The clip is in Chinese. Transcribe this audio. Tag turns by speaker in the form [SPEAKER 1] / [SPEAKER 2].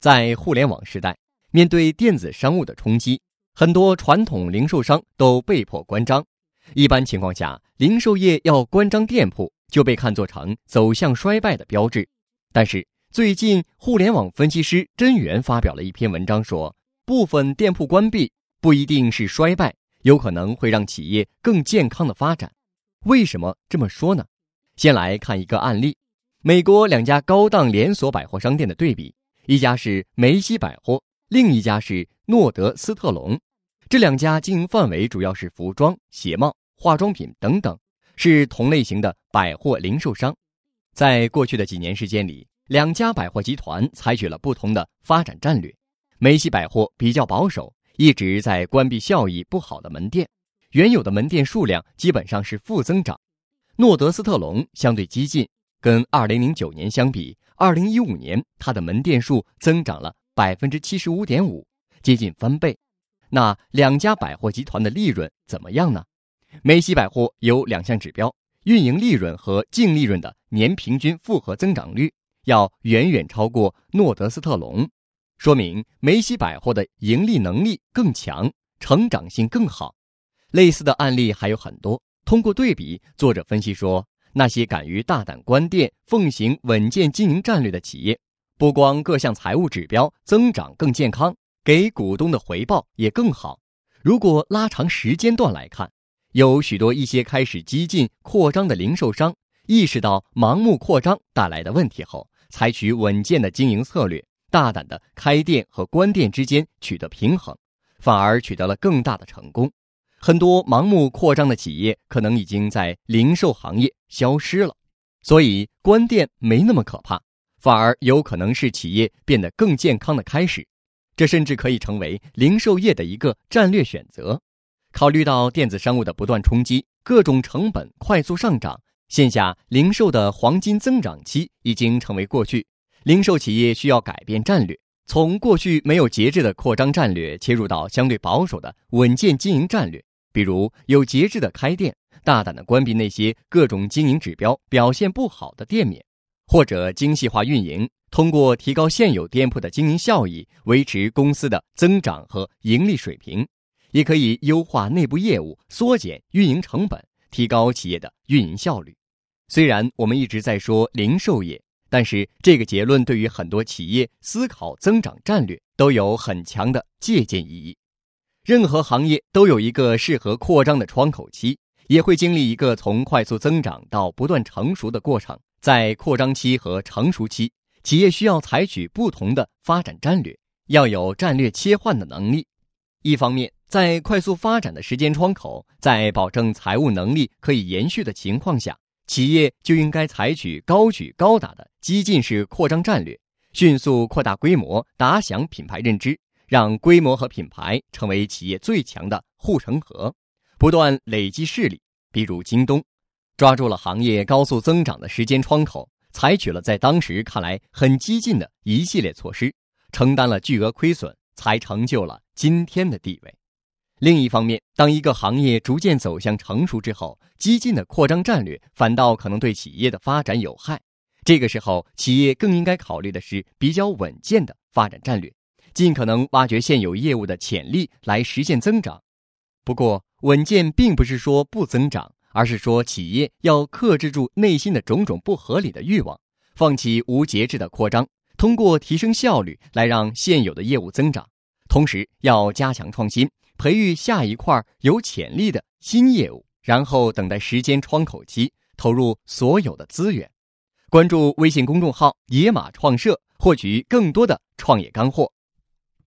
[SPEAKER 1] 在互联网时代，面对电子商务的冲击，很多传统零售商都被迫关张。一般情况下，零售业要关张店铺就被看作成走向衰败的标志。但是最近，互联网分析师甄元发表了一篇文章，说部分店铺关闭不一定是衰败，有可能会让企业更健康的发展。为什么这么说呢？先来看一个案例：美国两家高档连锁百货商店的对比，一家是梅西百货，另一家是诺德斯特隆。这两家经营范围主要是服装、鞋帽。化妆品等等，是同类型的百货零售商。在过去的几年时间里，两家百货集团采取了不同的发展战略。梅西百货比较保守，一直在关闭效益不好的门店，原有的门店数量基本上是负增长。诺德斯特隆相对激进，跟2009年相比，2015年它的门店数增长了百分之七十五点五，接近翻倍。那两家百货集团的利润怎么样呢？梅西百货有两项指标：运营利润和净利润的年平均复合增长率要远远超过诺德斯特隆，说明梅西百货的盈利能力更强，成长性更好。类似的案例还有很多。通过对比，作者分析说，那些敢于大胆关店、奉行稳健经营战略的企业，不光各项财务指标增长更健康，给股东的回报也更好。如果拉长时间段来看，有许多一些开始激进扩张的零售商，意识到盲目扩张带来的问题后，采取稳健的经营策略，大胆的开店和关店之间取得平衡，反而取得了更大的成功。很多盲目扩张的企业可能已经在零售行业消失了，所以关店没那么可怕，反而有可能是企业变得更健康的开始。这甚至可以成为零售业的一个战略选择。考虑到电子商务的不断冲击，各种成本快速上涨，线下零售的黄金增长期已经成为过去。零售企业需要改变战略，从过去没有节制的扩张战略切入到相对保守的稳健经营战略，比如有节制的开店，大胆的关闭那些各种经营指标表现不好的店面，或者精细化运营，通过提高现有店铺的经营效益，维持公司的增长和盈利水平。也可以优化内部业务，缩减运营成本，提高企业的运营效率。虽然我们一直在说零售业，但是这个结论对于很多企业思考增长战略都有很强的借鉴意义。任何行业都有一个适合扩张的窗口期，也会经历一个从快速增长到不断成熟的过程。在扩张期和成熟期，企业需要采取不同的发展战略，要有战略切换的能力。一方面，在快速发展的时间窗口，在保证财务能力可以延续的情况下，企业就应该采取高举高打的激进式扩张战略，迅速扩大规模，打响品牌认知，让规模和品牌成为企业最强的护城河，不断累积势力。比如京东，抓住了行业高速增长的时间窗口，采取了在当时看来很激进的一系列措施，承担了巨额亏损，才成就了今天的地位。另一方面，当一个行业逐渐走向成熟之后，激进的扩张战略反倒可能对企业的发展有害。这个时候，企业更应该考虑的是比较稳健的发展战略，尽可能挖掘现有业务的潜力来实现增长。不过，稳健并不是说不增长，而是说企业要克制住内心的种种不合理的欲望，放弃无节制的扩张，通过提升效率来让现有的业务增长，同时要加强创新。培育下一块有潜力的新业务，然后等待时间窗口期，投入所有的资源。关注微信公众号“野马创社”，获取更多的创业干货。